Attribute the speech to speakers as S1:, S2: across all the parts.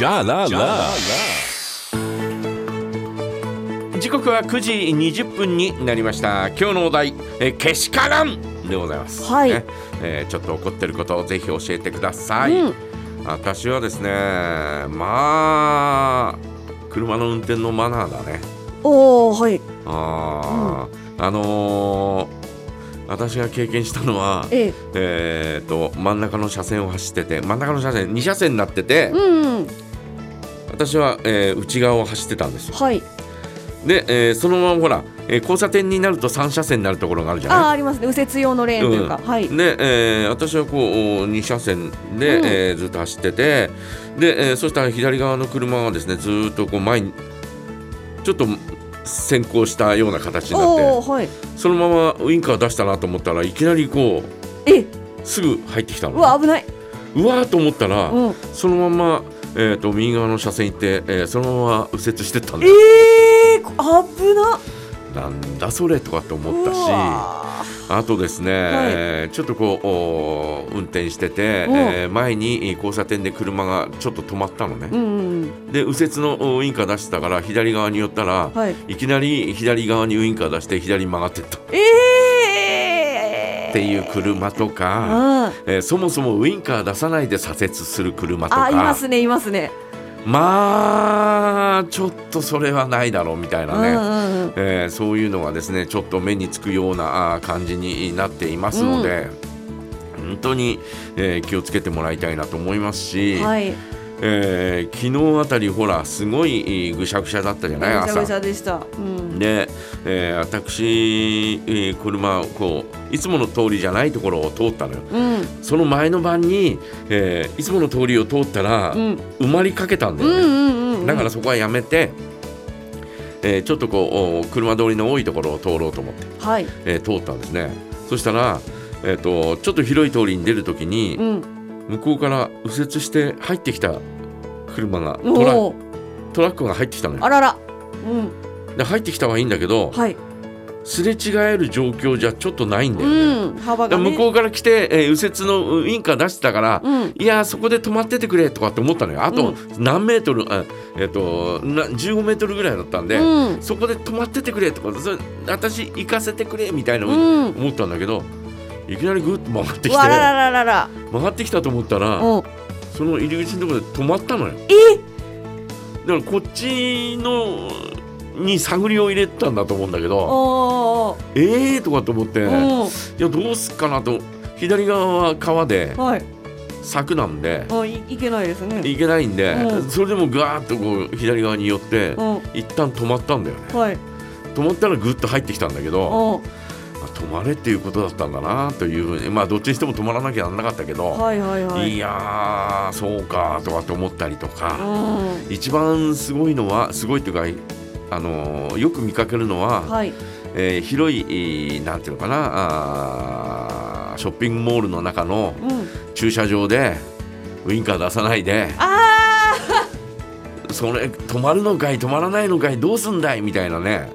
S1: Ja la la.
S2: 時刻は9時20分になりました。今日のお題えけしからんでございます、
S3: はい。
S2: ね。えーちょっと怒ってることをぜひ教えてください、
S3: うん。
S2: 私はですねまあ車の運転のマナーだね。
S3: おおはい。
S2: あー、あのー私が経験したのは
S3: ええ。
S2: えー、と真ん中の車線を走ってて真ん中の車線2車線になってて、
S3: うんうん
S2: 私は、えー内側を走ってたんですよ。
S3: はい。
S2: で、えーそのままほら、えー交差点になると3車線になるところがあるじゃ
S3: ああ
S2: ない？
S3: ありますね。右折用のレーンというか、
S2: うん。
S3: はい。
S2: で、えー私はこう2車線で、
S3: うん。
S2: えーずっと走っててで、えーそしたら左側の車がですねずーっとこう前にちょっと先行したような形になって
S3: はい。
S2: そのままウインカー出したなと思ったらいきなりこ
S3: え？
S2: うすぐ入ってきた
S3: う
S2: の
S3: わ危ない。う
S2: わーと思ったら、
S3: うん。
S2: そのまま、えー、と右側の車線行って、えーそのまま右折してったんだ。よ
S3: ええー、危な。
S2: なんだそれとかって思ったしあとですね、
S3: い。
S2: えーちょっとこう運転してて、
S3: う。ん
S2: えー前に交差点で車がちょっと止まったのね、
S3: うんうん
S2: で右折のウインカー出してたから左側に寄ったら、
S3: うんはい。
S2: いきなり左側にウインカー出して左に曲がってった。っ
S3: ええー、
S2: ていう車とか、
S3: あ
S2: えーそもそもウインカー出さないで左折する車とか。
S3: あいますねいますね。
S2: まあちょっとそれはないだろうみたいなね、
S3: うんうんうん。
S2: えーそういうのがですねちょっと目につくような感じになっていますので、本当に、えー気をつけてもらいたいなと思いますし、
S3: はい
S2: えー昨日あたりほらすごいえーぐしゃぐしゃだったじゃない？朝
S3: ぐちゃぐち。ゃでした。うん。
S2: で、えー私、えー車をこういつもの通りじゃないところを通ったのよ。
S3: うん。
S2: その前の晩に、えーいつもの通りを通ったら、
S3: うん。
S2: 埋まりかけたんだよね、だからそこはやめて、えーちょっとこうお車通りの多いところを通ろうと思って、
S3: はい。
S2: えー通ったんですね。そしたら、えー、とちょっと広い通りに出るときに、
S3: うん
S2: 向こうから右折して入ってきた車がトラトラックが入ってきたのよ。
S3: あらら。うん。
S2: で入ってきたはいいんだけど
S3: はい。
S2: すれ違える状況じゃちょっとないんだよね、
S3: うん。幅がね。
S2: 向こうから来て、えー右折のウインカー出してたから、
S3: うん。
S2: いやーそこで止まっててくれとかって思ったのよ。あと
S3: うん。
S2: 何メートル、あえっとな15メートルぐらいだったんで、
S3: うん。
S2: そこで止まっててくれとか私行かせてくれみたいな
S3: うん。
S2: 思ったんだけど、いきなりぐっと曲がってきて
S3: わららららら。
S2: 曲がってきたと思ったら、
S3: うん。
S2: その入り口のところで止まったのよ。
S3: え？
S2: だからこっちのに探りを入れてたんだと思うんだけど
S3: おー
S2: えー？とかと思って、い
S3: うん。
S2: やどうすっかなと。左側は川で
S3: はい。
S2: 柵なんで
S3: あいいけないですね。
S2: 行けないんで、
S3: うん。
S2: それでもガーッとこう左側に寄って、
S3: うん。
S2: 一旦止まったんだよね。
S3: はい。
S2: 止まったらぐっと入ってきたんだけど、止まれっていうことだったんだなというふうにまあどっちにしても止まらなきゃなんなかったけど、
S3: はいはいはい。
S2: い、やーそうかとかって思ったりとか、
S3: うん。
S2: 一番すごいのはすごいというかあのーよく見かけるのは、
S3: はい。
S2: えー広いえーなんていうのかなあーショッピングモールの中の
S3: うん。
S2: 駐車場でウインカー出さないで
S3: あ
S2: それ止まるのかい止まらないのかいどうすんだいみたいなね。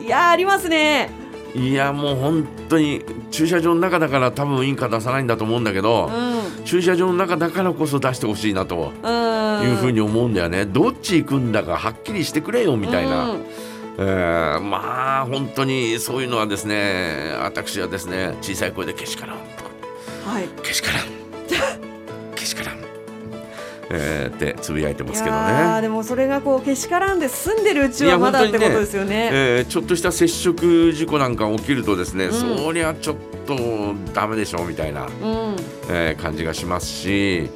S3: ーいやーありますね
S2: いやもう本当に駐車場の中だから多分ウインカー出さないんだと思うんだけど、
S3: うん。
S2: 駐車場の中だからこそ出してほしいなと
S3: うん。
S2: いうふうに思うんだよね、どっち行くんだかはっきりしてくれよみたいな、
S3: うん。
S2: えーまあ本当にそういうのはですね私はですね小さい声でけしからん
S3: はい。
S2: けしからん、えーってつぶやいてますけど
S3: いやー
S2: ね。
S3: でもそれがこうけしからんで住んでるうちはまだってことですよね。
S2: えーちょっとした接触事故なんか起きるとですね、
S3: ん
S2: そりゃちょっとダメでしょみたいな、
S3: うん。
S2: えー感じがしますし、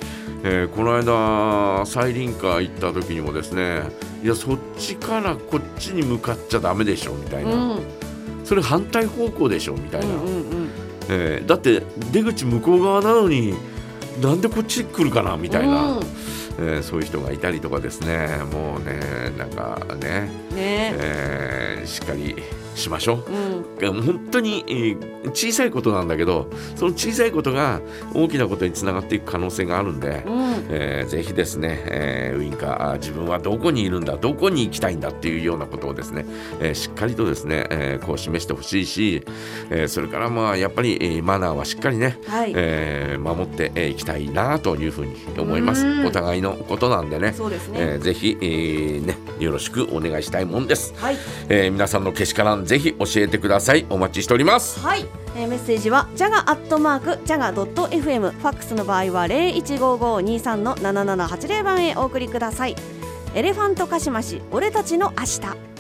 S2: えーこの間サイリンカー行った時にもですねいやそっちからこっちに向かっちゃダメでしょみたいな、
S3: うん。
S2: それ反対方向でしょみたいな、
S3: うんうん。
S2: えーだって出口向こう側なのになんでこっち来るかなみたいな、
S3: うん。
S2: えーそういう人がいたりとかですね。もうねなんかね、
S3: ね。
S2: えーしっかりしましょう。
S3: うん
S2: 本当に、えー小さいことなんだけどその小さいことが大きなことにつながっていく可能性があるんで、
S3: うん。
S2: えーぜひですね、えーウインカー自分はどこにいるんだどこに行きたいんだっていうようなことをですね、えーしっかりとですね、えーこう示してほしいし、えーそれからまあやっぱり、えーマナーはしっかりね、
S3: はい、
S2: えー守ってえーいきたいなというふうに思います。
S3: うん。
S2: お互いのことなんでね、
S3: そうですね、
S2: えーぜひ、えーね、よろしくお願いしたいもんです、
S3: はい。
S2: えー皆さんのけしからんぜひ教えてください。お待ちしております。
S3: はい、えーメッセージはジャガアットマークジャガドット FM ファックスの場合は零一五五二三の七七八零番へお送りください。エレファントカシマシ俺たちの明日。